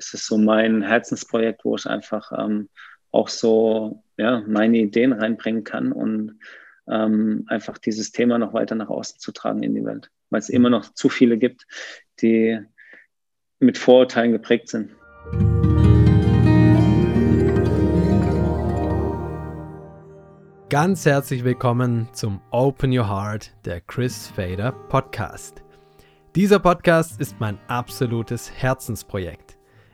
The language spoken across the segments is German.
ist es so mein Herzensprojekt, wo ich einfach ähm, auch so ja, meine Ideen reinbringen kann und ähm, einfach dieses Thema noch weiter nach außen zu tragen in die Welt, weil es immer noch zu viele gibt, die mit Vorurteilen geprägt sind. Ganz herzlich willkommen zum Open Your Heart, der Chris Fader Podcast. Dieser Podcast ist mein absolutes Herzensprojekt.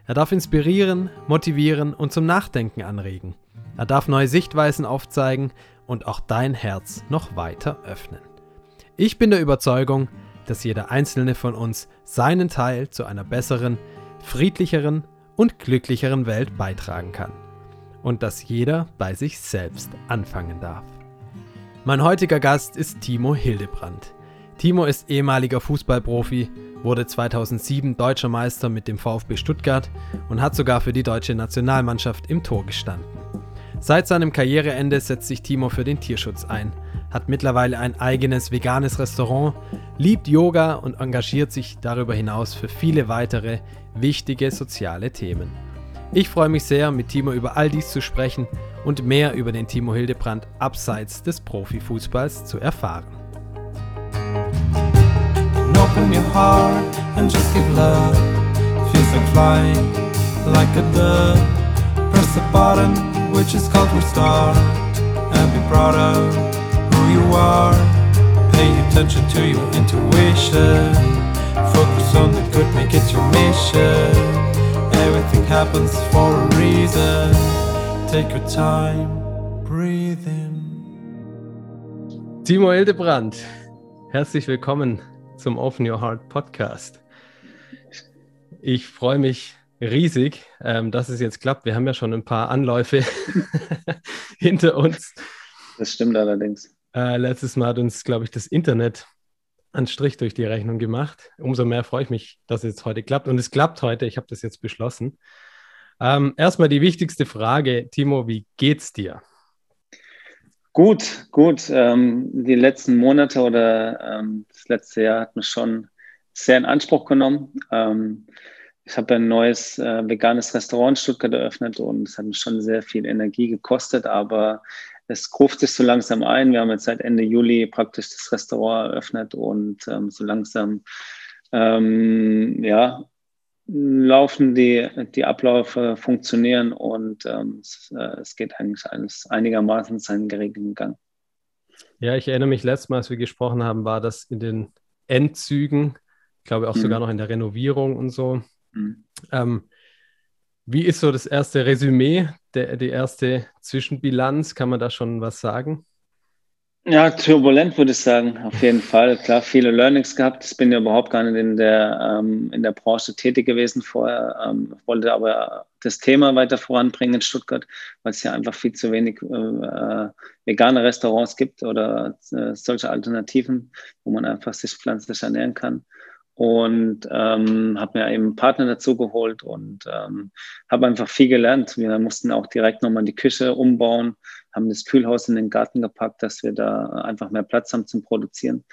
Er darf inspirieren, motivieren und zum Nachdenken anregen. Er darf neue Sichtweisen aufzeigen und auch dein Herz noch weiter öffnen. Ich bin der Überzeugung, dass jeder einzelne von uns seinen Teil zu einer besseren, friedlicheren und glücklicheren Welt beitragen kann. Und dass jeder bei sich selbst anfangen darf. Mein heutiger Gast ist Timo Hildebrand. Timo ist ehemaliger Fußballprofi, wurde 2007 deutscher Meister mit dem VfB Stuttgart und hat sogar für die deutsche Nationalmannschaft im Tor gestanden. Seit seinem Karriereende setzt sich Timo für den Tierschutz ein, hat mittlerweile ein eigenes veganes Restaurant, liebt Yoga und engagiert sich darüber hinaus für viele weitere wichtige soziale Themen. Ich freue mich sehr, mit Timo über all dies zu sprechen und mehr über den Timo Hildebrand abseits des Profifußballs zu erfahren. Heart and just give love. Feels like flying, like a dove. Press the button, which is called restart, and be proud of who you are. Pay attention to your intuition. Focus on the good, make it your mission. Everything happens for a reason. Take your time, breathe in. Timo Hildebrand, herzlich willkommen zum Open Your Heart Podcast. Ich freue mich riesig, ähm, dass es jetzt klappt. Wir haben ja schon ein paar Anläufe hinter uns. Das stimmt allerdings. Äh, letztes Mal hat uns, glaube ich, das Internet einen Strich durch die Rechnung gemacht. Umso mehr freue ich mich, dass es heute klappt. Und es klappt heute. Ich habe das jetzt beschlossen. Ähm, erstmal die wichtigste Frage, Timo, wie geht's dir? Gut, gut. Ähm, die letzten Monate oder ähm, das letzte Jahr hat mich schon sehr in Anspruch genommen. Ähm, ich habe ein neues äh, veganes Restaurant in Stuttgart eröffnet und es hat mich schon sehr viel Energie gekostet, aber es ruft sich so langsam ein. Wir haben jetzt seit Ende Juli praktisch das Restaurant eröffnet und ähm, so langsam ähm, ja, laufen die, die Abläufe, funktionieren und ähm, es, äh, es, geht eigentlich alles einigermaßen seinen geregelten Gang. Ja, ich erinnere mich, letztes Mal, als wir gesprochen haben, war das in den Endzügen, ich glaube auch mhm. sogar noch in der Renovierung und so. Mhm. Ähm, wie ist so das erste Resümee, der, die erste Zwischenbilanz? Kann man da schon was sagen? Ja, turbulent würde ich sagen, auf jeden Fall. Klar, viele Learnings gehabt. Ich bin ja überhaupt gar nicht in der, ähm, in der Branche tätig gewesen vorher, ähm, wollte aber das Thema weiter voranbringen in Stuttgart, weil es ja einfach viel zu wenig äh, äh, vegane Restaurants gibt oder äh, solche Alternativen, wo man einfach sich pflanzlich ernähren kann und ähm, habe mir eben einen Partner dazu geholt und ähm, habe einfach viel gelernt. Wir mussten auch direkt nochmal die Küche umbauen, haben das Kühlhaus in den Garten gepackt, dass wir da einfach mehr Platz haben zum Produzieren,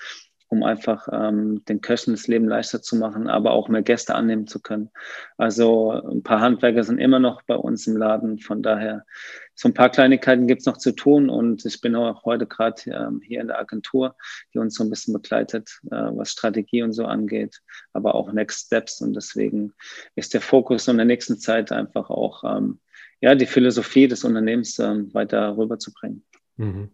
um einfach ähm, den Köchen das Leben leichter zu machen, aber auch mehr Gäste annehmen zu können. Also ein paar Handwerker sind immer noch bei uns im Laden, von daher so ein paar Kleinigkeiten gibt es noch zu tun und ich bin auch heute gerade ähm, hier in der Agentur, die uns so ein bisschen begleitet, äh, was Strategie und so angeht, aber auch Next Steps und deswegen ist der Fokus in der nächsten Zeit einfach auch ähm, ja, die Philosophie des Unternehmens ähm, weiter rüberzubringen. Mhm.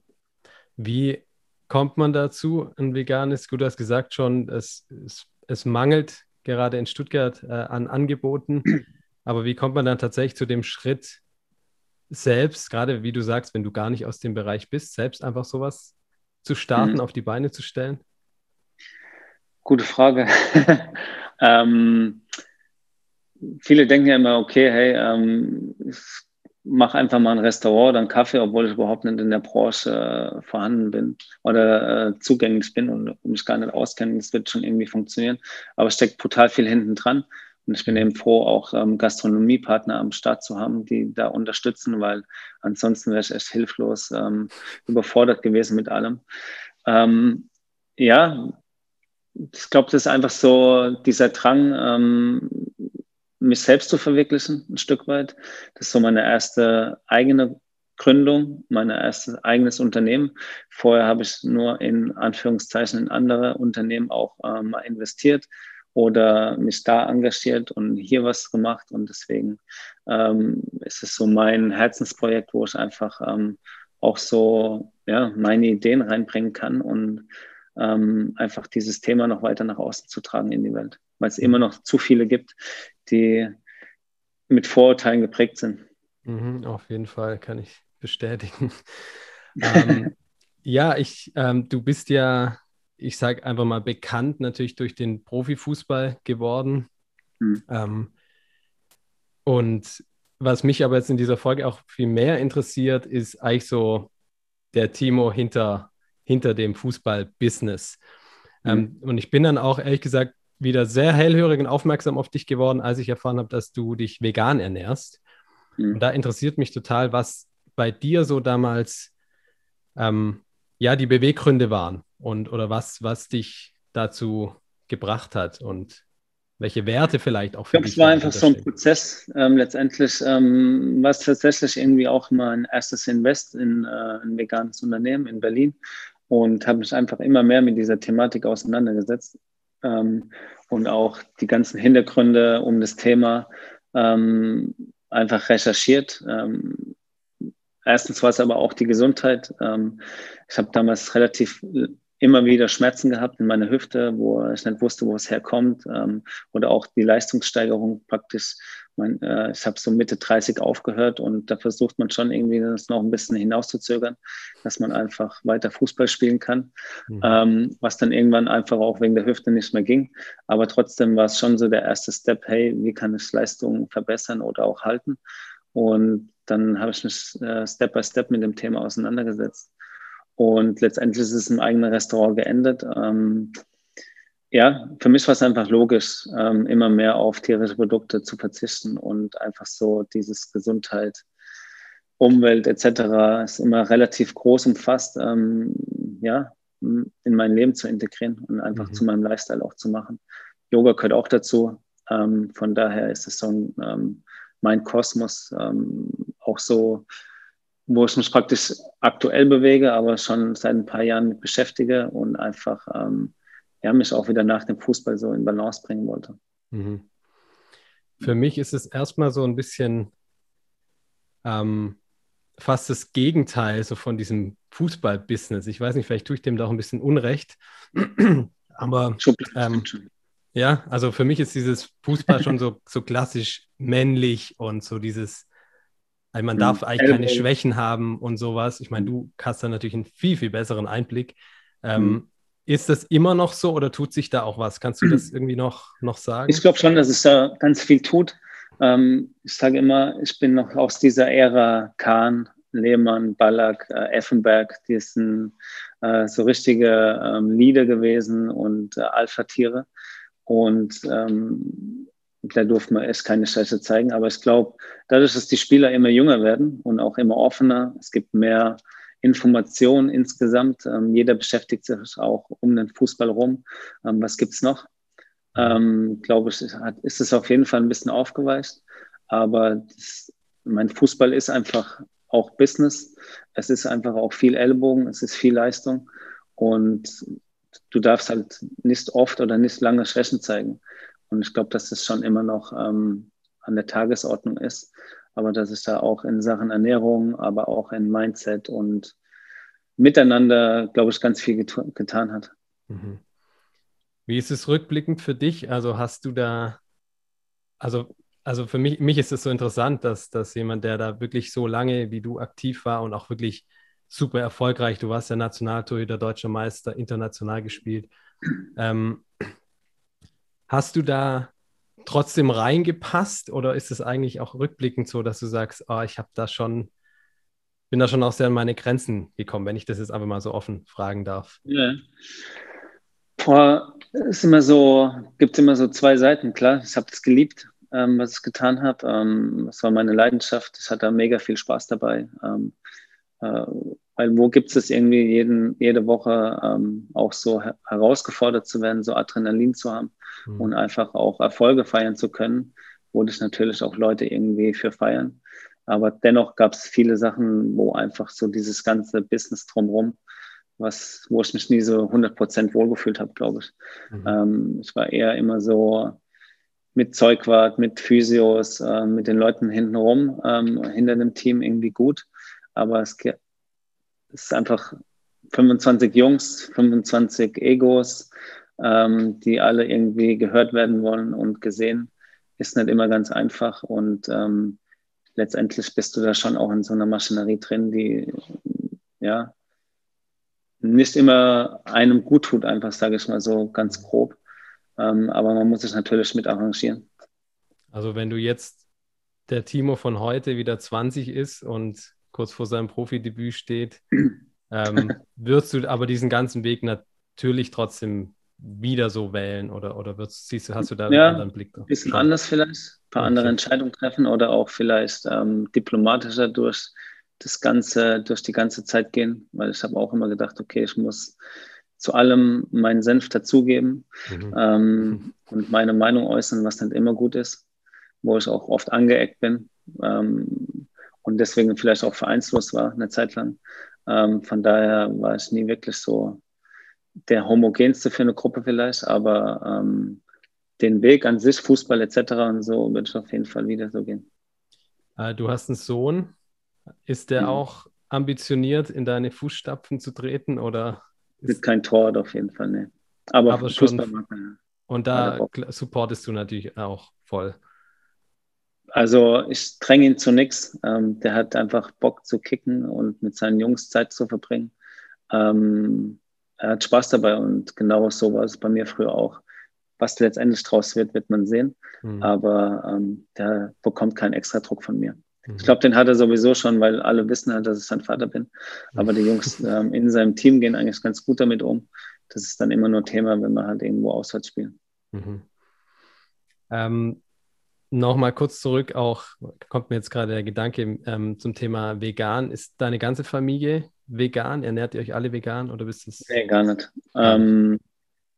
Wie kommt man dazu, ein veganes, gut, du hast gesagt schon, es, es, es mangelt gerade in Stuttgart äh, an Angeboten, aber wie kommt man dann tatsächlich zu dem Schritt, selbst, gerade wie du sagst, wenn du gar nicht aus dem Bereich bist, selbst einfach sowas zu starten, mhm. auf die Beine zu stellen? Gute Frage. ähm, viele denken ja immer, okay, hey, ähm, ich mache einfach mal ein Restaurant oder einen Kaffee, obwohl ich überhaupt nicht in der Branche äh, vorhanden bin oder äh, zugänglich bin und mich gar nicht auskenne. Das wird schon irgendwie funktionieren. Aber es steckt brutal viel hinten dran. Und ich bin eben froh, auch ähm, Gastronomiepartner am Start zu haben, die da unterstützen, weil ansonsten wäre ich echt hilflos ähm, überfordert gewesen mit allem. Ähm, ja, ich glaube, das ist einfach so dieser Drang, ähm, mich selbst zu verwirklichen, ein Stück weit. Das ist so meine erste eigene Gründung, mein erstes eigenes Unternehmen. Vorher habe ich nur in Anführungszeichen in andere Unternehmen auch ähm, investiert oder mich da engagiert und hier was gemacht. Und deswegen ähm, ist es so mein Herzensprojekt, wo ich einfach ähm, auch so ja, meine Ideen reinbringen kann und ähm, einfach dieses Thema noch weiter nach außen zu tragen in die Welt, weil es immer noch zu viele gibt, die mit Vorurteilen geprägt sind. Mhm, auf jeden Fall kann ich bestätigen. ähm, ja, ich, ähm, du bist ja, ich sage einfach mal bekannt natürlich durch den Profifußball geworden. Mhm. Ähm, und was mich aber jetzt in dieser Folge auch viel mehr interessiert, ist eigentlich so der Timo hinter, hinter dem Fußball-Business. Mhm. Ähm, und ich bin dann auch ehrlich gesagt wieder sehr hellhörig und aufmerksam auf dich geworden, als ich erfahren habe, dass du dich vegan ernährst. Mhm. Und da interessiert mich total, was bei dir so damals ähm, ja die Beweggründe waren und oder was, was dich dazu gebracht hat und welche Werte vielleicht auch für ich dich. Es war einfach so ein Prozess. Ähm, letztendlich ähm, war es tatsächlich irgendwie auch mein erstes Invest in äh, ein veganes Unternehmen in Berlin und habe mich einfach immer mehr mit dieser Thematik auseinandergesetzt ähm, und auch die ganzen Hintergründe um das Thema ähm, einfach recherchiert. Ähm, Erstens war es aber auch die Gesundheit. Ähm, ich habe damals relativ immer wieder Schmerzen gehabt in meiner Hüfte, wo ich nicht wusste, wo es herkommt. Ähm, oder auch die Leistungssteigerung praktisch. Mein, äh, ich habe so Mitte 30 aufgehört und da versucht man schon irgendwie das noch ein bisschen hinauszuzögern, dass man einfach weiter Fußball spielen kann. Mhm. Ähm, was dann irgendwann einfach auch wegen der Hüfte nicht mehr ging. Aber trotzdem war es schon so der erste Step, hey, wie kann ich Leistung verbessern oder auch halten? Und dann habe ich mich äh, Step by Step mit dem Thema auseinandergesetzt. Und letztendlich ist es im eigenen Restaurant geendet. Ähm, ja, für mich war es einfach logisch, ähm, immer mehr auf tierische Produkte zu verzichten und einfach so dieses Gesundheit, Umwelt etc. ist immer relativ groß umfasst, ähm, ja, in mein Leben zu integrieren und einfach mhm. zu meinem Lifestyle auch zu machen. Yoga gehört auch dazu. Ähm, von daher ist es so ein ähm, mein Kosmos, ähm, auch so, wo ich mich praktisch aktuell bewege, aber schon seit ein paar Jahren mit beschäftige und einfach ähm, ja, mich auch wieder nach dem Fußball so in Balance bringen wollte. Mhm. Für mich ist es erstmal so ein bisschen ähm, fast das Gegenteil so von diesem Fußball-Business. Ich weiß nicht, vielleicht tue ich dem da auch ein bisschen Unrecht, aber ähm, ja, also für mich ist dieses Fußball schon so, so klassisch männlich und so dieses, also man darf eigentlich keine Schwächen haben und sowas. Ich meine, du hast da natürlich einen viel, viel besseren Einblick. Ähm, mhm. Ist das immer noch so oder tut sich da auch was? Kannst du das irgendwie noch, noch sagen? Ich glaube schon, dass es da ganz viel tut. Ähm, ich sage immer, ich bin noch aus dieser Ära Kahn, Lehmann, Ballack, äh, Effenberg, die sind äh, so richtige ähm, Lieder gewesen und äh, Alpha-Tiere. Und ähm, da durfte man erst keine Scheiße zeigen. Aber ich glaube, dadurch, dass die Spieler immer jünger werden und auch immer offener, es gibt mehr Informationen insgesamt. Ähm, jeder beschäftigt sich auch um den Fußball rum. Ähm, was gibt's noch? Ähm, glaube ich, ist es auf jeden Fall ein bisschen aufgeweicht. Aber das, mein Fußball ist einfach auch Business. Es ist einfach auch viel Ellbogen, es ist viel Leistung. Und du darfst halt nicht oft oder nicht lange Schwächen zeigen. Und ich glaube, dass das schon immer noch ähm, an der Tagesordnung ist, aber dass es da auch in Sachen Ernährung, aber auch in Mindset und Miteinander, glaube ich, ganz viel get getan hat. Mhm. Wie ist es rückblickend für dich? Also hast du da, also, also für mich, mich ist es so interessant, dass, dass jemand, der da wirklich so lange wie du aktiv war und auch wirklich super erfolgreich. Du warst ja Nationaltorhüter, deutscher Meister, international gespielt. Ähm, hast du da trotzdem reingepasst oder ist es eigentlich auch rückblickend so, dass du sagst, oh, ich habe da schon, bin da schon auch sehr an meine Grenzen gekommen, wenn ich das jetzt einfach mal so offen fragen darf? Ja. Boah, ist immer so, gibt es immer so zwei Seiten, klar. Ich habe es geliebt, ähm, was ich getan habe. Ähm, das war meine Leidenschaft. Ich hatte mega viel Spaß dabei. Ähm, äh, weil wo gibt es irgendwie jeden, jede Woche ähm, auch so herausgefordert zu werden, so Adrenalin zu haben mhm. und einfach auch Erfolge feiern zu können. wo dich natürlich auch Leute irgendwie für feiern. Aber dennoch gab es viele Sachen, wo einfach so dieses ganze Business drumherum, was, wo ich mich nie so 100% wohlgefühlt habe, glaube ich. Mhm. Ähm, ich war eher immer so mit Zeugwart, mit Physios, äh, mit den Leuten hintenrum, ähm, hinter dem Team irgendwie gut. Aber es, ist einfach 25 Jungs, 25 Egos, ähm, die alle irgendwie gehört werden wollen und gesehen. Ist nicht immer ganz einfach und ähm, letztendlich bist du da schon auch in so einer Maschinerie drin, die ja nicht immer einem gut tut, einfach sage ich mal so ganz grob. Ähm, aber man muss sich natürlich mit arrangieren. Also wenn du jetzt der Timo von heute wieder 20 ist und kurz vor seinem Profidebüt steht, ähm, wirst du aber diesen ganzen Weg natürlich trotzdem wieder so wählen oder, oder wirst, siehst du, hast du da ja, einen anderen Blick? Ein bisschen Schon. anders vielleicht, ein paar okay. andere Entscheidungen treffen oder auch vielleicht ähm, diplomatischer durch das ganze, durch die ganze Zeit gehen, weil ich habe auch immer gedacht, okay, ich muss zu allem meinen Senf dazugeben mhm. ähm, und meine Meinung äußern, was nicht immer gut ist, wo ich auch oft angeeckt bin ähm, und deswegen vielleicht auch vereinslos war eine Zeit lang. Ähm, von daher war ich nie wirklich so der homogenste für eine Gruppe vielleicht, aber ähm, den Weg an sich, Fußball etc. und so, würde ich auf jeden Fall wieder so gehen. Äh, du hast einen Sohn. Ist der mhm. auch ambitioniert, in deine Fußstapfen zu treten oder? Ist kein Tor auf jeden Fall, ne. Aber, aber schon. Und da supportest du natürlich auch voll. Also ich dränge ihn zu nichts. Ähm, der hat einfach Bock zu kicken und mit seinen Jungs Zeit zu verbringen. Ähm, er hat Spaß dabei und genau so war es bei mir früher auch. Was letztendlich draus wird, wird man sehen. Mhm. Aber ähm, der bekommt keinen extra Druck von mir. Mhm. Ich glaube, den hat er sowieso schon, weil alle wissen halt, dass ich sein Vater bin. Aber die Jungs ähm, in seinem Team gehen eigentlich ganz gut damit um. Das ist dann immer nur Thema, wenn wir halt irgendwo auswärts spielen. Mhm. Ähm, Nochmal kurz zurück, auch kommt mir jetzt gerade der Gedanke ähm, zum Thema vegan. Ist deine ganze Familie vegan? Ernährt ihr euch alle vegan oder bist es? Nee, gar nicht. Ähm,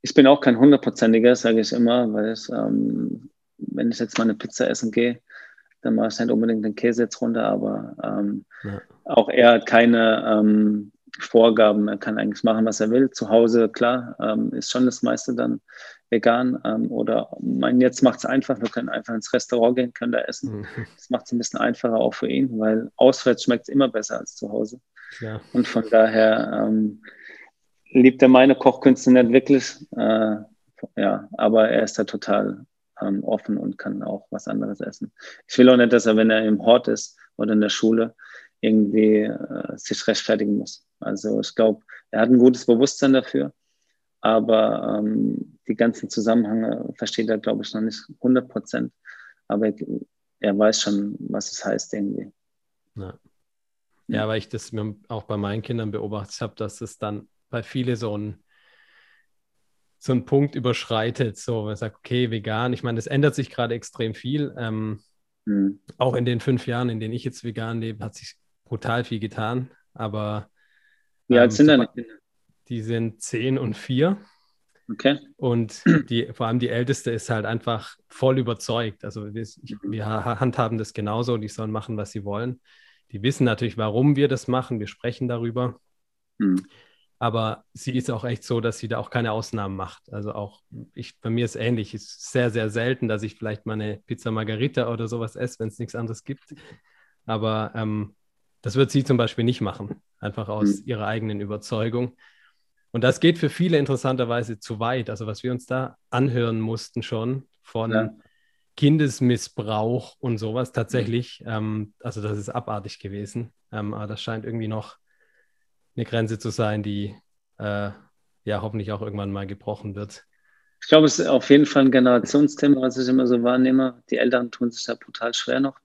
ich bin auch kein hundertprozentiger, sage ich immer, weil es, ähm, wenn ich jetzt mal eine Pizza essen gehe, dann mache ich nicht unbedingt den Käse jetzt runter, aber ähm, ja. auch er hat keine ähm, Vorgaben. Er kann eigentlich machen, was er will. Zu Hause, klar, ähm, ist schon das meiste dann vegan. Ähm, oder mein, jetzt macht es einfach, wir können einfach ins Restaurant gehen, können da essen. Mhm. Das macht es ein bisschen einfacher auch für ihn, weil auswärts schmeckt es immer besser als zu Hause. Ja. Und von daher ähm, liebt er meine Kochkünste nicht wirklich. Äh, ja, aber er ist da total ähm, offen und kann auch was anderes essen. Ich will auch nicht, dass er, wenn er im Hort ist oder in der Schule, irgendwie äh, sich rechtfertigen muss. Also ich glaube, er hat ein gutes Bewusstsein dafür, aber ähm, die ganzen Zusammenhänge versteht er, glaube ich, noch nicht 100 Prozent. Aber er, er, weiß schon, was es heißt irgendwie. Ja. ja, weil ich das auch bei meinen Kindern beobachtet habe, dass es dann bei vielen so ein so einen Punkt überschreitet, so man sagt, okay, vegan. Ich meine, das ändert sich gerade extrem viel. Ähm, mhm. Auch in den fünf Jahren, in denen ich jetzt vegan lebe, hat sich brutal viel getan. Aber wie alt ähm, sind deine Kinder? Die sind zehn und vier. Okay. Und die, vor allem die Älteste ist halt einfach voll überzeugt. Also wir, wir handhaben das genauso, die sollen machen, was sie wollen. Die wissen natürlich, warum wir das machen. Wir sprechen darüber. Mhm. Aber sie ist auch echt so, dass sie da auch keine Ausnahmen macht. Also auch ich, bei mir ist ähnlich. Es ist sehr, sehr selten, dass ich vielleicht mal eine Pizza Margarita oder sowas esse, wenn es nichts anderes gibt. Aber ähm, das wird sie zum Beispiel nicht machen, einfach aus mhm. ihrer eigenen Überzeugung. Und das geht für viele interessanterweise zu weit. Also was wir uns da anhören mussten schon von ja. Kindesmissbrauch und sowas tatsächlich, mhm. ähm, also das ist abartig gewesen. Ähm, aber das scheint irgendwie noch eine Grenze zu sein, die äh, ja hoffentlich auch irgendwann mal gebrochen wird. Ich glaube, es ist auf jeden Fall ein Generationsthema, was ich immer so wahrnehme. Die Eltern tun sich da brutal schwer noch,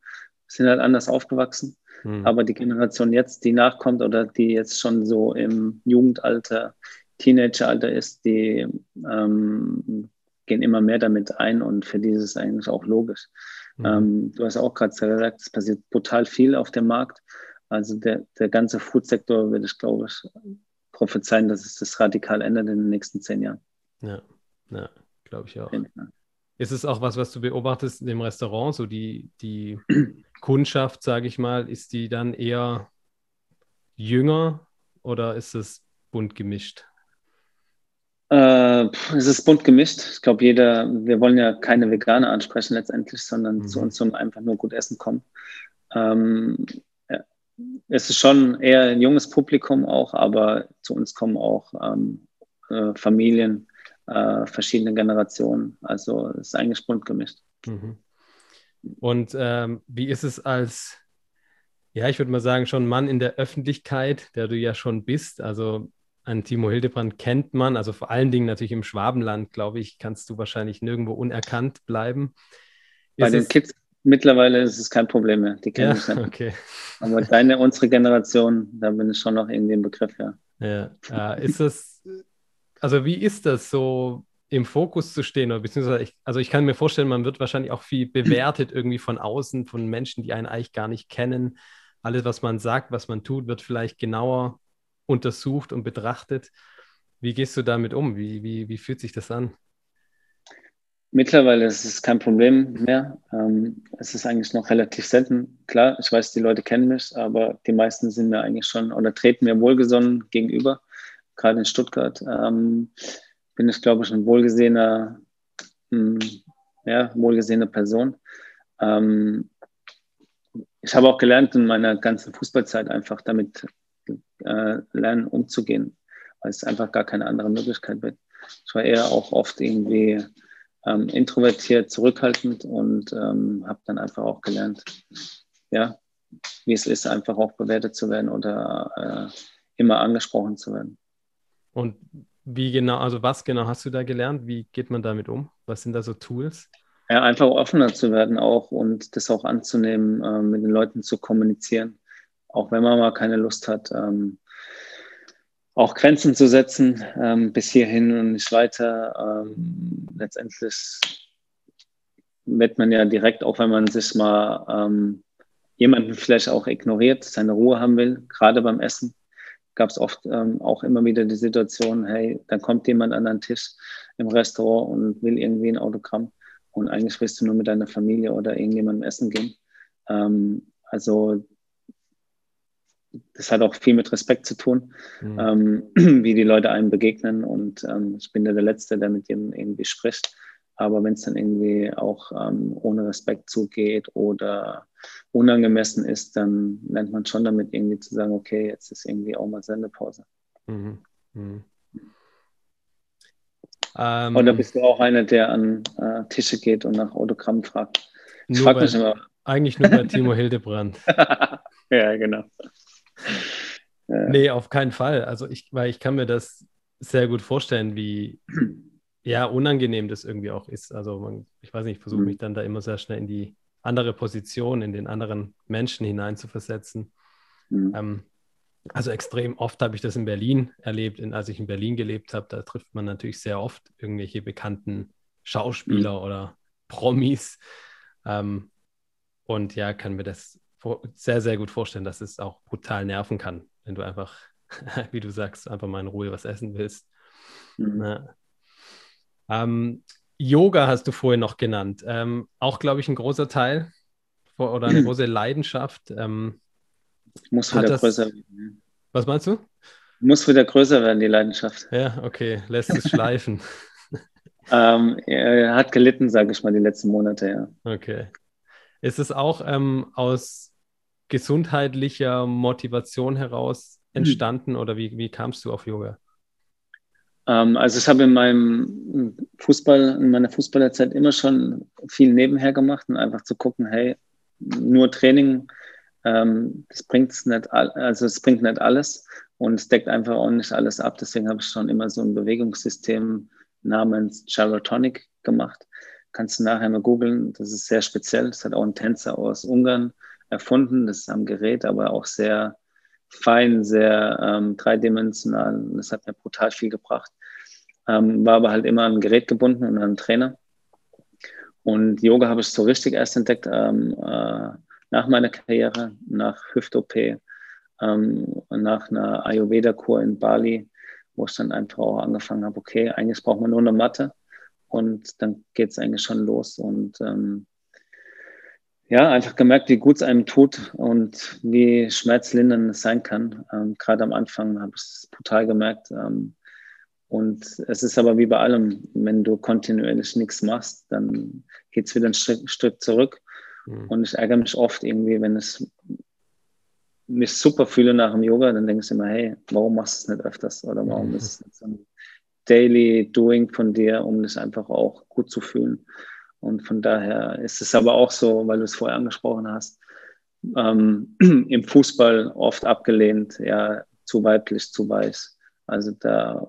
sind halt anders aufgewachsen. Mhm. Aber die Generation jetzt, die nachkommt oder die jetzt schon so im Jugendalter, Teenageralter ist, die ähm, gehen immer mehr damit ein und für die ist es eigentlich auch logisch. Mhm. Ähm, du hast auch gerade gesagt, es passiert brutal viel auf dem Markt. Also der, der ganze Foodsektor würde ich, glaube ich, prophezeien, dass es das radikal ändert in den nächsten zehn Jahren. Ja, ja glaube ich auch. Ist es auch was, was du beobachtest im Restaurant, so die, die Kundschaft, sage ich mal, ist die dann eher jünger oder ist es bunt gemischt? Äh, es ist bunt gemischt. Ich glaube, jeder, wir wollen ja keine Veganer ansprechen letztendlich, sondern mhm. zu uns zum einfach nur gut essen kommen. Ähm, ja, es ist schon eher ein junges Publikum auch, aber zu uns kommen auch ähm, äh, Familien, äh, verschiedene Generationen. Also es ist eigentlich bunt gemischt. Mhm. Und ähm, wie ist es als, ja, ich würde mal sagen, schon Mann in der Öffentlichkeit, der du ja schon bist? Also an Timo Hildebrand kennt man, also vor allen Dingen natürlich im Schwabenland, glaube ich, kannst du wahrscheinlich nirgendwo unerkannt bleiben. Bei ist den Kids mittlerweile ist es kein Problem mehr, die kennen ja, mich Okay. Aber deine, unsere Generation, da bin ich schon noch irgendwie im Begriff, ja. Ja, äh, ist das, also wie ist das so im Fokus zu stehen? Oder beziehungsweise ich, also ich kann mir vorstellen, man wird wahrscheinlich auch viel bewertet irgendwie von außen, von Menschen, die einen eigentlich gar nicht kennen. Alles, was man sagt, was man tut, wird vielleicht genauer untersucht und betrachtet. Wie gehst du damit um? Wie, wie, wie fühlt sich das an? Mittlerweile ist es kein Problem mehr. Ähm, es ist eigentlich noch relativ selten. Klar, ich weiß, die Leute kennen mich, aber die meisten sind mir eigentlich schon oder treten mir wohlgesonnen gegenüber. Gerade in Stuttgart ähm, bin ich, glaube ich, ein wohlgesehener, mh, hm, ja, wohlgesehene Person. Ähm, ich habe auch gelernt in meiner ganzen Fußballzeit einfach damit äh, lernen, umzugehen, weil es einfach gar keine andere Möglichkeit wird. Ich war eher auch oft irgendwie ähm, introvertiert, zurückhaltend und ähm, habe dann einfach auch gelernt, ja, wie es ist, einfach auch bewertet zu werden oder äh, immer angesprochen zu werden. Und wie genau, also was genau hast du da gelernt? Wie geht man damit um? Was sind da so Tools? Ja, einfach offener zu werden auch und das auch anzunehmen, äh, mit den Leuten zu kommunizieren auch wenn man mal keine Lust hat, ähm, auch Grenzen zu setzen, ähm, bis hierhin und nicht weiter. Ähm, letztendlich wird man ja direkt, auch wenn man sich mal ähm, jemanden vielleicht auch ignoriert, seine Ruhe haben will, gerade beim Essen, gab es oft ähm, auch immer wieder die Situation, hey, dann kommt jemand an den Tisch im Restaurant und will irgendwie ein Autogramm und eigentlich willst du nur mit deiner Familie oder irgendjemandem essen gehen. Ähm, also das hat auch viel mit Respekt zu tun, mhm. ähm, wie die Leute einem begegnen. Und ähm, ich bin ja der Letzte, der mit ihnen irgendwie spricht. Aber wenn es dann irgendwie auch ähm, ohne Respekt zugeht oder unangemessen ist, dann lernt man schon damit irgendwie zu sagen, okay, jetzt ist irgendwie auch mal Sendepause. Mhm. Mhm. Ähm, oder bist du auch einer, der an äh, Tische geht und nach Autogramm fragt? Ich frage mich immer. Eigentlich nur bei Timo Hildebrand. ja, genau. Nee, auf keinen Fall. Also ich, weil ich kann mir das sehr gut vorstellen, wie ja, unangenehm das irgendwie auch ist. Also man, ich weiß nicht, ich versuche mhm. mich dann da immer sehr schnell in die andere Position, in den anderen Menschen hineinzuversetzen. Mhm. Ähm, also extrem oft habe ich das in Berlin erlebt. In, als ich in Berlin gelebt habe, da trifft man natürlich sehr oft irgendwelche bekannten Schauspieler mhm. oder Promis. Ähm, und ja, kann mir das sehr, sehr gut vorstellen, dass es auch brutal nerven kann, wenn du einfach, wie du sagst, einfach mal in Ruhe was essen willst. Mhm. Ähm, Yoga hast du vorhin noch genannt. Ähm, auch, glaube ich, ein großer Teil oder eine große Leidenschaft. Ähm, Muss wieder das, größer werden. Was meinst du? Muss wieder größer werden, die Leidenschaft. Ja, okay, lässt es schleifen. ähm, er hat gelitten, sage ich mal, die letzten Monate, ja. Okay. Ist es auch ähm, aus gesundheitlicher Motivation heraus mhm. entstanden mhm. oder wie, wie kamst du auf Yoga? Ähm, also ich habe in meinem Fußball, in meiner Fußballerzeit immer schon viel nebenher gemacht und einfach zu gucken, hey, nur Training, ähm, das bringt nicht, also es bringt nicht alles und es deckt einfach auch nicht alles ab. Deswegen habe ich schon immer so ein Bewegungssystem namens Gyrotonic gemacht. Kannst du nachher mal googeln. Das ist sehr speziell. Das hat auch ein Tänzer aus Ungarn erfunden. Das ist am Gerät, aber auch sehr fein, sehr ähm, dreidimensional. Das hat mir brutal viel gebracht. Ähm, war aber halt immer an ein Gerät gebunden und an einen Trainer. Und Yoga habe ich so richtig erst entdeckt ähm, äh, nach meiner Karriere, nach Hüft-OP, ähm, nach einer Ayurveda-Kur in Bali, wo ich dann einfach auch angefangen habe, okay, eigentlich braucht man nur eine Matte und dann geht es eigentlich schon los. Und ähm, ja, einfach gemerkt, wie gut es einem tut und wie schmerzlindernd es sein kann. Ähm, Gerade am Anfang habe ich es brutal gemerkt. Ähm, und es ist aber wie bei allem, wenn du kontinuierlich nichts machst, dann geht es wieder ein Stück, Stück zurück. Mhm. Und ich ärgere mich oft irgendwie, wenn ich mich super fühle nach dem Yoga, dann denke ich immer, hey, warum machst du es nicht öfters? Oder warum mhm. ist es nicht so ein Daily Doing von dir, um dich einfach auch gut zu fühlen? Und von daher ist es aber auch so, weil du es vorher angesprochen hast, ähm, im Fußball oft abgelehnt, ja, zu weiblich, zu weiß. Also da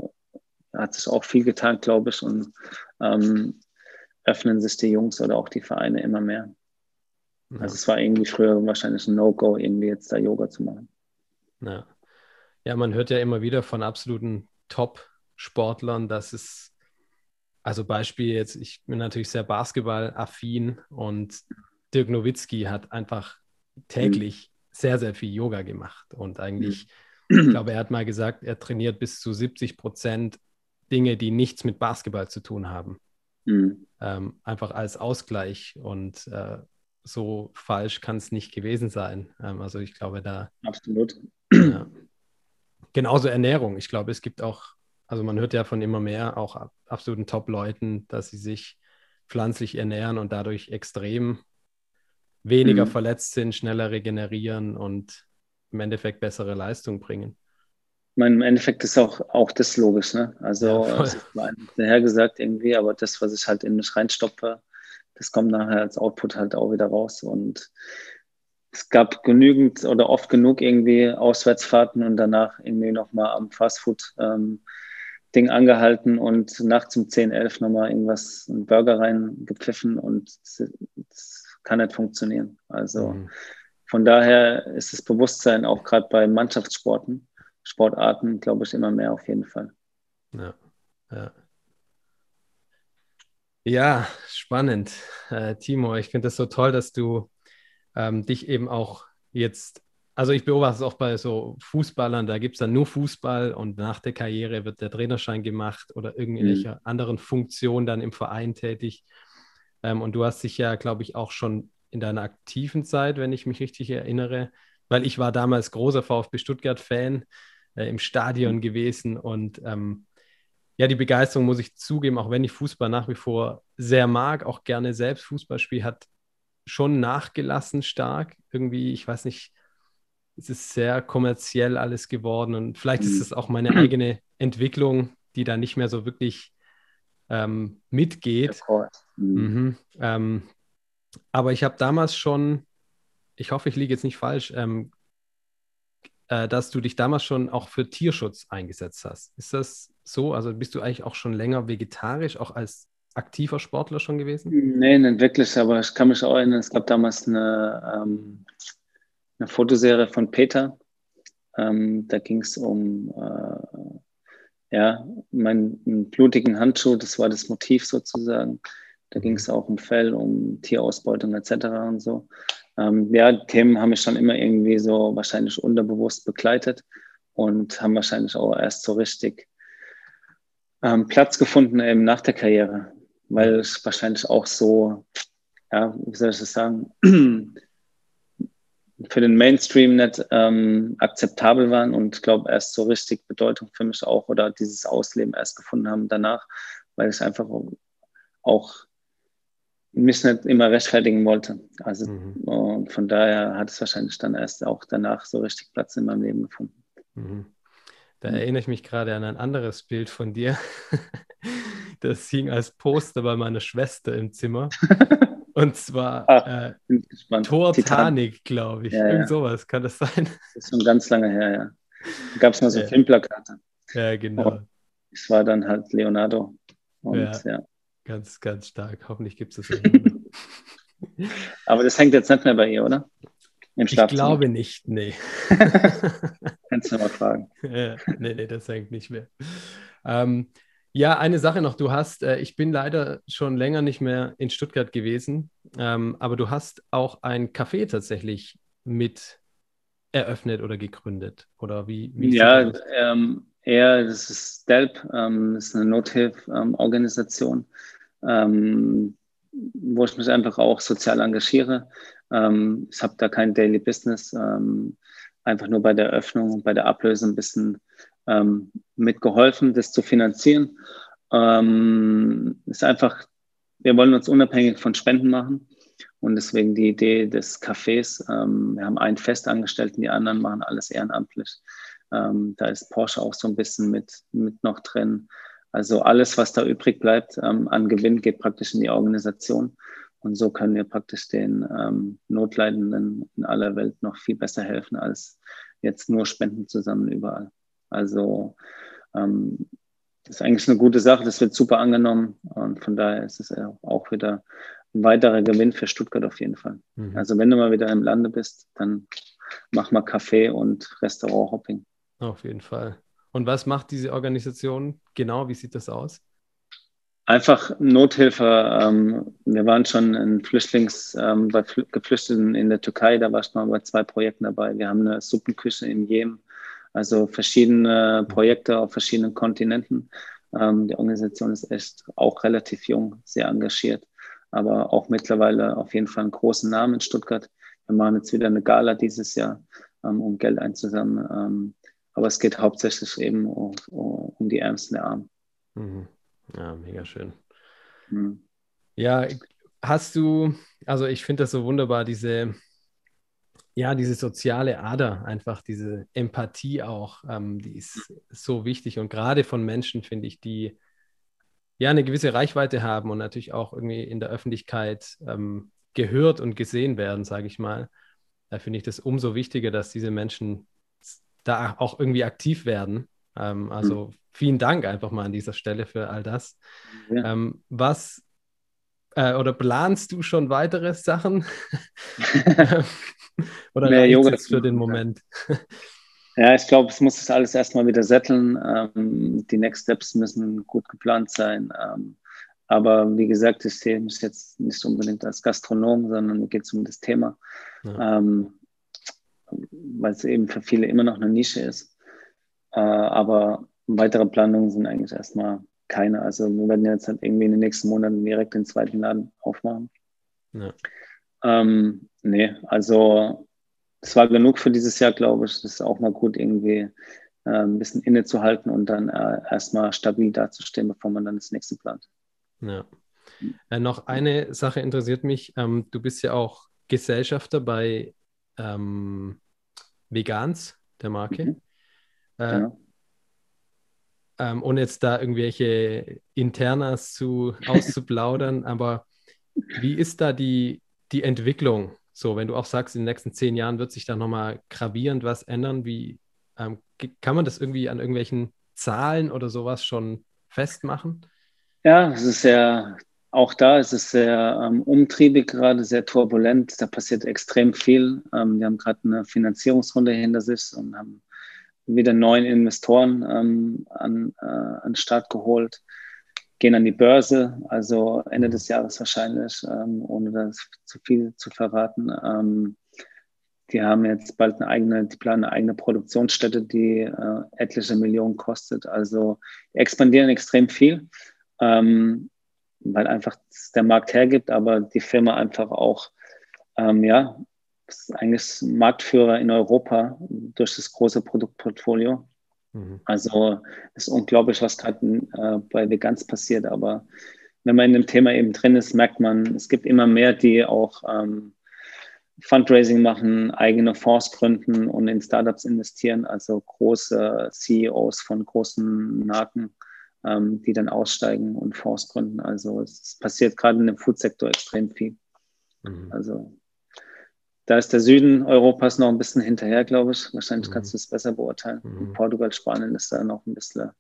hat sich auch viel getan, glaube ich, und ähm, öffnen sich die Jungs oder auch die Vereine immer mehr. Ja. Also es war irgendwie früher wahrscheinlich ein No-Go, irgendwie jetzt da Yoga zu machen. Ja. ja, man hört ja immer wieder von absoluten Top-Sportlern, dass es also Beispiel jetzt, ich bin natürlich sehr basketballaffin und Dirk Nowitzki hat einfach täglich mhm. sehr, sehr viel Yoga gemacht. Und eigentlich, mhm. ich glaube, er hat mal gesagt, er trainiert bis zu 70 Prozent Dinge, die nichts mit Basketball zu tun haben. Mhm. Ähm, einfach als Ausgleich. Und äh, so falsch kann es nicht gewesen sein. Ähm, also ich glaube, da. Absolut. Ja. Genauso Ernährung. Ich glaube, es gibt auch also man hört ja von immer mehr auch absoluten Top-Leuten, dass sie sich pflanzlich ernähren und dadurch extrem weniger mhm. verletzt sind, schneller regenerieren und im Endeffekt bessere Leistung bringen. Ich meine, im Endeffekt ist auch, auch das logisch, ne? Also, ja, das ist daher gesagt irgendwie, aber das, was ich halt in mich reinstopfe, das kommt nachher als Output halt auch wieder raus. Und es gab genügend oder oft genug irgendwie Auswärtsfahrten und danach irgendwie nochmal am Fastfood ähm, Ding angehalten und nachts um 10, 11 nochmal irgendwas, einen Burger reingepfiffen und das kann nicht funktionieren. Also mhm. von daher ist das Bewusstsein auch gerade bei Mannschaftssporten, Sportarten, glaube ich, immer mehr auf jeden Fall. Ja, ja. Ja, spannend. Äh, Timo, ich finde es so toll, dass du ähm, dich eben auch jetzt also ich beobachte es auch bei so Fußballern, da gibt es dann nur Fußball und nach der Karriere wird der Trainerschein gemacht oder irgendwelche mhm. anderen Funktionen dann im Verein tätig. Ähm, und du hast dich ja, glaube ich, auch schon in deiner aktiven Zeit, wenn ich mich richtig erinnere, weil ich war damals großer VfB Stuttgart-Fan äh, im Stadion mhm. gewesen und ähm, ja, die Begeisterung muss ich zugeben, auch wenn ich Fußball nach wie vor sehr mag, auch gerne selbst Fußball spiele, hat schon nachgelassen stark. Irgendwie, ich weiß nicht, es ist sehr kommerziell alles geworden und vielleicht ist mhm. es auch meine eigene Entwicklung, die da nicht mehr so wirklich ähm, mitgeht. Mhm. Mhm. Ähm, aber ich habe damals schon, ich hoffe, ich liege jetzt nicht falsch, ähm, äh, dass du dich damals schon auch für Tierschutz eingesetzt hast. Ist das so? Also bist du eigentlich auch schon länger vegetarisch, auch als aktiver Sportler schon gewesen? Nee, nicht wirklich, aber ich kann mich auch erinnern, es gab damals eine ähm, eine Fotoserie von Peter. Ähm, da ging es um äh, ja, meinen blutigen Handschuh, das war das Motiv sozusagen. Da ging es auch um Fell, um Tierausbeutung etc. und so. Ähm, ja, Themen haben mich schon immer irgendwie so wahrscheinlich unterbewusst begleitet und haben wahrscheinlich auch erst so richtig ähm, Platz gefunden eben nach der Karriere, weil es wahrscheinlich auch so, ja, wie soll ich das sagen, für den Mainstream nicht ähm, akzeptabel waren und glaube erst so richtig Bedeutung für mich auch oder dieses Ausleben erst gefunden haben danach, weil ich einfach auch mich nicht immer rechtfertigen wollte. Also mhm. und von daher hat es wahrscheinlich dann erst auch danach so richtig Platz in meinem Leben gefunden. Mhm. Da erinnere ich mich gerade an ein anderes Bild von dir. Das hing als Poster bei meiner Schwester im Zimmer. Und zwar ah, äh, Tor Titanic, glaube ich. Ja, Irgend ja. sowas, kann das sein? Das ist schon ganz lange her, ja. Da gab es mal so ja. Filmplakate. Ja, genau. Und es war dann halt Leonardo. Und, ja, ja. Ganz, ganz stark. Hoffentlich gibt es das. Aber das hängt jetzt nicht mehr bei ihr, oder? Im ich glaube nicht, nee. Kannst du mal fragen. Ja, nee, nee, das hängt nicht mehr. Ähm, ja, eine Sache noch. Du hast, äh, ich bin leider schon länger nicht mehr in Stuttgart gewesen, ähm, aber du hast auch ein Café tatsächlich mit eröffnet oder gegründet. Oder wie? wie ja, ähm, eher, das ist DELP, ähm, das ist eine Nothilfe-Organisation. ähm, wo ich mich einfach auch sozial engagiere. Ähm, ich habe da kein Daily Business, ähm, einfach nur bei der Eröffnung und bei der Ablöse ein bisschen ähm, mitgeholfen, das zu finanzieren. Ähm, ist einfach, wir wollen uns unabhängig von Spenden machen und deswegen die Idee des Cafés. Ähm, wir haben einen Festangestellten, die anderen machen alles ehrenamtlich. Ähm, da ist Porsche auch so ein bisschen mit, mit noch drin. Also alles, was da übrig bleibt ähm, an Gewinn, geht praktisch in die Organisation. Und so können wir praktisch den ähm, Notleidenden in aller Welt noch viel besser helfen als jetzt nur Spenden zusammen überall. Also ähm, das ist eigentlich eine gute Sache, das wird super angenommen und von daher ist es auch wieder ein weiterer Gewinn für Stuttgart auf jeden Fall. Mhm. Also wenn du mal wieder im Lande bist, dann mach mal Kaffee und Restaurant-Hopping. Auf jeden Fall. Und was macht diese Organisation genau? Wie sieht das aus? Einfach Nothilfe. Ähm, wir waren schon in Flüchtlings, ähm, bei Geflüchteten in der Türkei, da war ich mal bei zwei Projekten dabei. Wir haben eine Suppenküche in Jemen, also verschiedene Projekte auf verschiedenen Kontinenten. Ähm, die Organisation ist echt auch relativ jung, sehr engagiert, aber auch mittlerweile auf jeden Fall einen großen Namen in Stuttgart. Wir machen jetzt wieder eine Gala dieses Jahr, um Geld einzusammeln. Aber es geht hauptsächlich eben um, um die Ärmsten der Armen. Mhm. Ja, mega schön. Mhm. Ja, hast du, also ich finde das so wunderbar, diese, ja, diese soziale Ader, einfach diese Empathie auch, ähm, die ist so wichtig und gerade von Menschen, finde ich, die ja eine gewisse Reichweite haben und natürlich auch irgendwie in der Öffentlichkeit ähm, gehört und gesehen werden, sage ich mal. Da finde ich das umso wichtiger, dass diese Menschen da auch irgendwie aktiv werden. Ähm, also mhm. vielen Dank einfach mal an dieser Stelle für all das. Ja. Ähm, was äh, oder planst du schon weitere Sachen? oder Mehr Yoga jetzt für den Moment? Ja, ich glaube, es muss das alles erstmal wieder setteln. Ähm, die Next Steps müssen gut geplant sein. Ähm, aber wie gesagt, ich sehe mich jetzt nicht unbedingt als Gastronom, sondern mir geht es um das Thema. Ja. Ähm, weil es eben für viele immer noch eine Nische ist. Äh, aber weitere Planungen sind eigentlich erstmal keine. Also wir werden jetzt halt irgendwie in den nächsten Monaten direkt den zweiten Laden aufmachen. Ja. Ähm, nee, also es war genug für dieses Jahr, glaube ich. Das ist auch mal gut, irgendwie äh, ein bisschen innezuhalten und dann äh, erstmal stabil dazustehen, bevor man dann das nächste plant. Ja. Äh, noch eine Sache interessiert mich. Ähm, du bist ja auch Gesellschafter bei ähm, Vegans, der Marke. Mhm. Äh, genau. Ähm, ohne jetzt da irgendwelche Internas zu, auszuplaudern, aber wie ist da die, die Entwicklung? So, wenn du auch sagst, in den nächsten zehn Jahren wird sich da nochmal gravierend was ändern, wie ähm, kann man das irgendwie an irgendwelchen Zahlen oder sowas schon festmachen? Ja, es ist sehr auch da ist es sehr ähm, umtriebig gerade, sehr turbulent. Da passiert extrem viel. Ähm, wir haben gerade eine Finanzierungsrunde hinter sich und haben wieder neuen Investoren ähm, an, äh, an den Start geholt, gehen an die Börse, also Ende des Jahres wahrscheinlich, ähm, ohne das zu viel zu verraten. Ähm, die haben jetzt bald eine eigene, die planen eine eigene Produktionsstätte, die äh, etliche Millionen kostet. Also expandieren extrem viel. Ähm, weil einfach der Markt hergibt, aber die Firma einfach auch, ähm, ja, ist eigentlich Marktführer in Europa durch das große Produktportfolio. Mhm. Also ist unglaublich, was gerade äh, bei Veganz passiert, aber wenn man in dem Thema eben drin ist, merkt man, es gibt immer mehr, die auch ähm, Fundraising machen, eigene Fonds gründen und in Startups investieren, also große CEOs von großen Marken ähm, die dann aussteigen und Fonds gründen. Also es passiert gerade in dem Foodsektor extrem viel. Mhm. Also da ist der Süden Europas noch ein bisschen hinterher, glaube ich. Wahrscheinlich mhm. kannst du es besser beurteilen. Mhm. Portugal, Spanien ist da noch ein bisschen.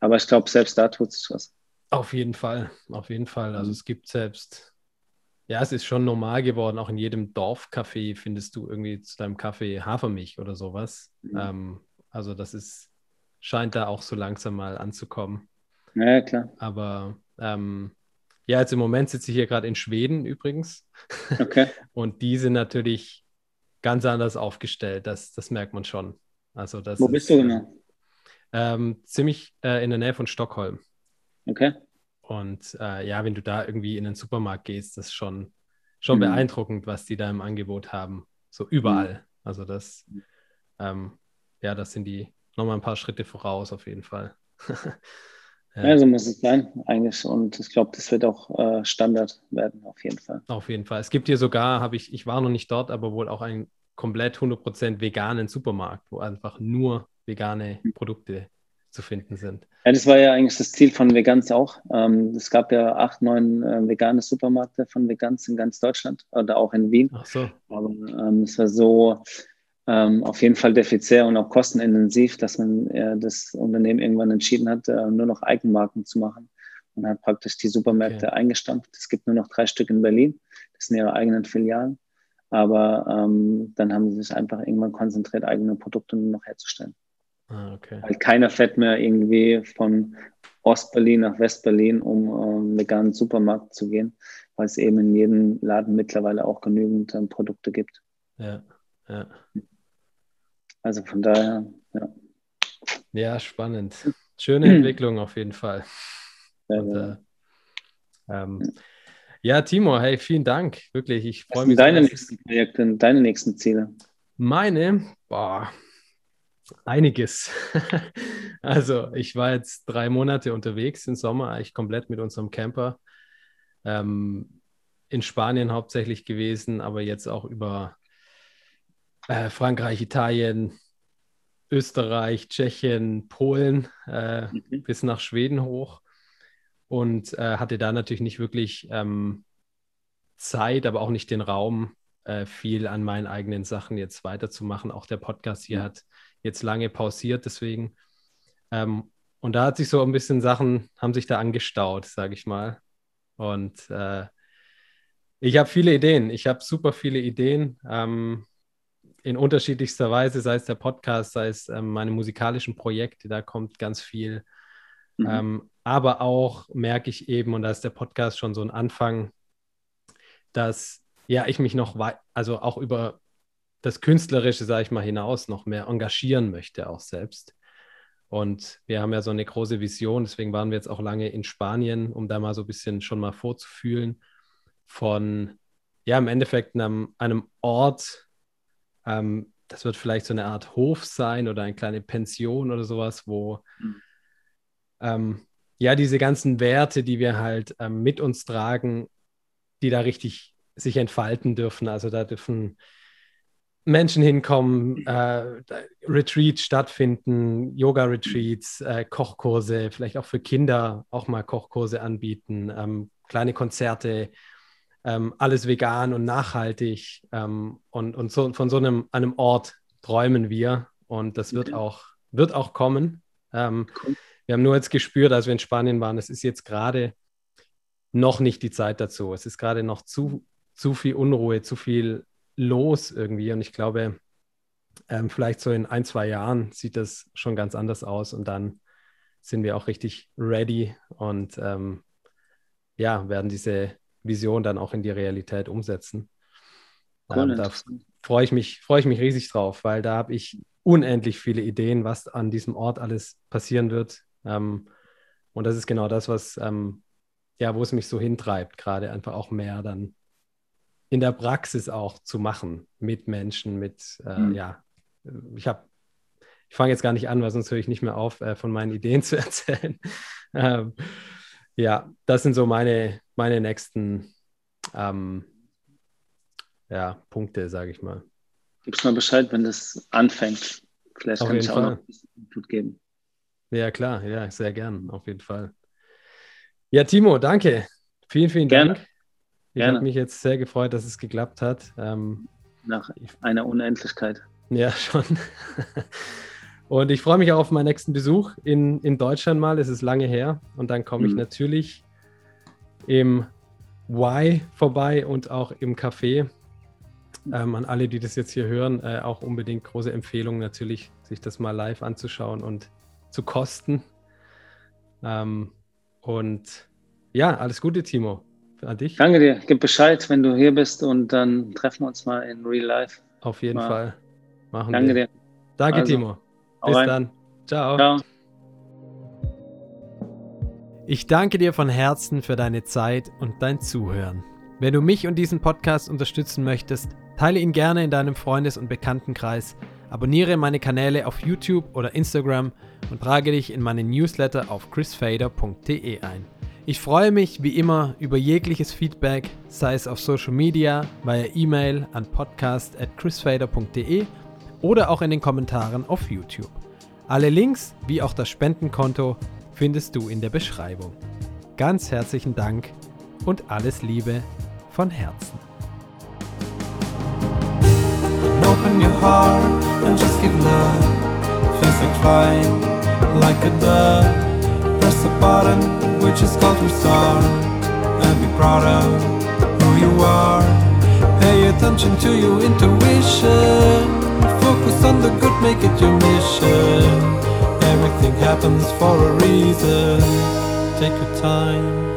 Aber ich glaube, selbst da tut sich was. Auf jeden Fall, auf jeden Fall. Also es gibt selbst, ja, es ist schon normal geworden, auch in jedem Dorfcafé findest du irgendwie zu deinem Kaffee Hafermilch oder sowas. Mhm. Ähm, also das ist, scheint da auch so langsam mal anzukommen. Ja, klar. Aber ähm, ja, jetzt im Moment sitze ich hier gerade in Schweden übrigens. Okay. Und die sind natürlich ganz anders aufgestellt. Das, das merkt man schon. Also das Wo bist du genau? Ähm, ziemlich äh, in der Nähe von Stockholm. Okay. Und äh, ja, wenn du da irgendwie in den Supermarkt gehst, das ist schon, schon mhm. beeindruckend, was die da im Angebot haben. So überall. Mhm. Also das, ähm, ja, das sind die nochmal ein paar Schritte voraus auf jeden Fall. ja. so muss es sein, eigentlich. Und ich glaube, das wird auch äh, Standard werden, auf jeden Fall. Auf jeden Fall. Es gibt hier sogar, habe ich, ich war noch nicht dort, aber wohl auch einen komplett 100% veganen Supermarkt, wo einfach nur vegane mhm. Produkte zu finden sind. Ja, das war ja eigentlich das Ziel von Vegans auch. Ähm, es gab ja acht, neun äh, vegane Supermärkte von Vegans in ganz Deutschland oder auch in Wien. Ach so. Aber ähm, es war so ähm, auf jeden Fall defizitär und auch kostenintensiv, dass man äh, das Unternehmen irgendwann entschieden hat, äh, nur noch Eigenmarken zu machen und hat praktisch die Supermärkte okay. eingestampft. Es gibt nur noch drei Stück in Berlin. Das sind ihre eigenen Filialen. Aber ähm, dann haben sie sich einfach irgendwann konzentriert, eigene Produkte nur noch herzustellen. Ah, okay. Weil keiner fährt mehr irgendwie von Ostberlin nach Westberlin, um ähm, veganen Supermarkt zu gehen, weil es eben in jedem Laden mittlerweile auch genügend ähm, Produkte gibt. Ja, ja. Also von daher, ja. Ja, spannend. Schöne Entwicklung auf jeden Fall. Ja, Und, ja. Äh, ähm, ja, Timo, hey, vielen Dank. Wirklich, ich freue mich. Deine nächsten Projekte, deine nächsten Ziele? Meine, boah, Einiges. also ich war jetzt drei Monate unterwegs im Sommer, eigentlich komplett mit unserem Camper. Ähm, in Spanien hauptsächlich gewesen, aber jetzt auch über äh, Frankreich, Italien, Österreich, Tschechien, Polen äh, mhm. bis nach Schweden hoch und äh, hatte da natürlich nicht wirklich ähm, Zeit, aber auch nicht den Raum, äh, viel an meinen eigenen Sachen jetzt weiterzumachen. Auch der Podcast hier mhm. hat jetzt lange pausiert, deswegen. Ähm, und da hat sich so ein bisschen Sachen, haben sich da angestaut, sage ich mal. Und äh, ich habe viele Ideen. Ich habe super viele Ideen ähm, in unterschiedlichster Weise, sei es der Podcast, sei es ähm, meine musikalischen Projekte, da kommt ganz viel. Mhm. Ähm, aber auch merke ich eben, und da ist der Podcast schon so ein Anfang, dass ja ich mich noch, also auch über das Künstlerische, sage ich mal, hinaus noch mehr engagieren möchte, auch selbst. Und wir haben ja so eine große Vision, deswegen waren wir jetzt auch lange in Spanien, um da mal so ein bisschen schon mal vorzufühlen von, ja, im Endeffekt einem, einem Ort, ähm, das wird vielleicht so eine Art Hof sein oder eine kleine Pension oder sowas, wo mhm. ähm, ja diese ganzen Werte, die wir halt ähm, mit uns tragen, die da richtig sich entfalten dürfen. Also da dürfen Menschen hinkommen, äh, Retreats stattfinden, Yoga-Retreats, äh, Kochkurse, vielleicht auch für Kinder auch mal Kochkurse anbieten, ähm, kleine Konzerte, ähm, alles vegan und nachhaltig. Ähm, und und so, von so einem, einem Ort träumen wir und das wird, okay. auch, wird auch kommen. Ähm. Wir haben nur jetzt gespürt, als wir in Spanien waren, es ist jetzt gerade noch nicht die Zeit dazu. Es ist gerade noch zu, zu viel Unruhe, zu viel los irgendwie. Und ich glaube, ähm, vielleicht so in ein, zwei Jahren sieht das schon ganz anders aus und dann sind wir auch richtig ready und ähm, ja, werden diese Vision dann auch in die Realität umsetzen. Cool, ähm, da freue ich mich, freue ich mich riesig drauf, weil da habe ich unendlich viele Ideen, was an diesem Ort alles passieren wird. Ähm, und das ist genau das, was ähm, ja, wo es mich so hintreibt, gerade einfach auch mehr dann in der Praxis auch zu machen mit Menschen, mit, äh, mhm. ja, ich habe, ich fange jetzt gar nicht an, weil sonst höre ich nicht mehr auf, äh, von meinen Ideen zu erzählen. ähm, ja, das sind so meine, meine nächsten ähm, ja, Punkte, sage ich mal. Gib's mal Bescheid, wenn das anfängt. Vielleicht auf kann ich auch noch ein bisschen Input geben. Ja, klar, ja, sehr gern, auf jeden Fall. Ja, Timo, danke. Vielen, vielen Gerne. Dank. Ich habe mich jetzt sehr gefreut, dass es geklappt hat. Ähm, Nach einer Unendlichkeit. Ja, schon. Und ich freue mich auch auf meinen nächsten Besuch in, in Deutschland mal. Es ist lange her. Und dann komme ich mhm. natürlich im Y vorbei und auch im Café. Ähm, an alle, die das jetzt hier hören, äh, auch unbedingt große Empfehlung natürlich, sich das mal live anzuschauen und zu kosten. Ähm, und ja, alles Gute, Timo an dich. Danke dir. Gib Bescheid, wenn du hier bist und dann treffen wir uns mal in Real Life. Auf jeden mal. Fall. Machen Danke wir. dir. Danke, also, Timo. Bis rein. dann. Ciao. Ciao. Ich danke dir von Herzen für deine Zeit und dein Zuhören. Wenn du mich und diesen Podcast unterstützen möchtest, teile ihn gerne in deinem Freundes- und Bekanntenkreis, abonniere meine Kanäle auf YouTube oder Instagram und trage dich in meinen Newsletter auf chrisfader.de ein. Ich freue mich wie immer über jegliches Feedback, sei es auf Social Media, via E-Mail an podcast@chrisfader.de oder auch in den Kommentaren auf YouTube. Alle Links wie auch das Spendenkonto findest du in der Beschreibung. Ganz herzlichen Dank und alles Liebe von Herzen. Pay attention to your intuition. Focus on good, make it your mission. Everything happens for a reason. Take your time.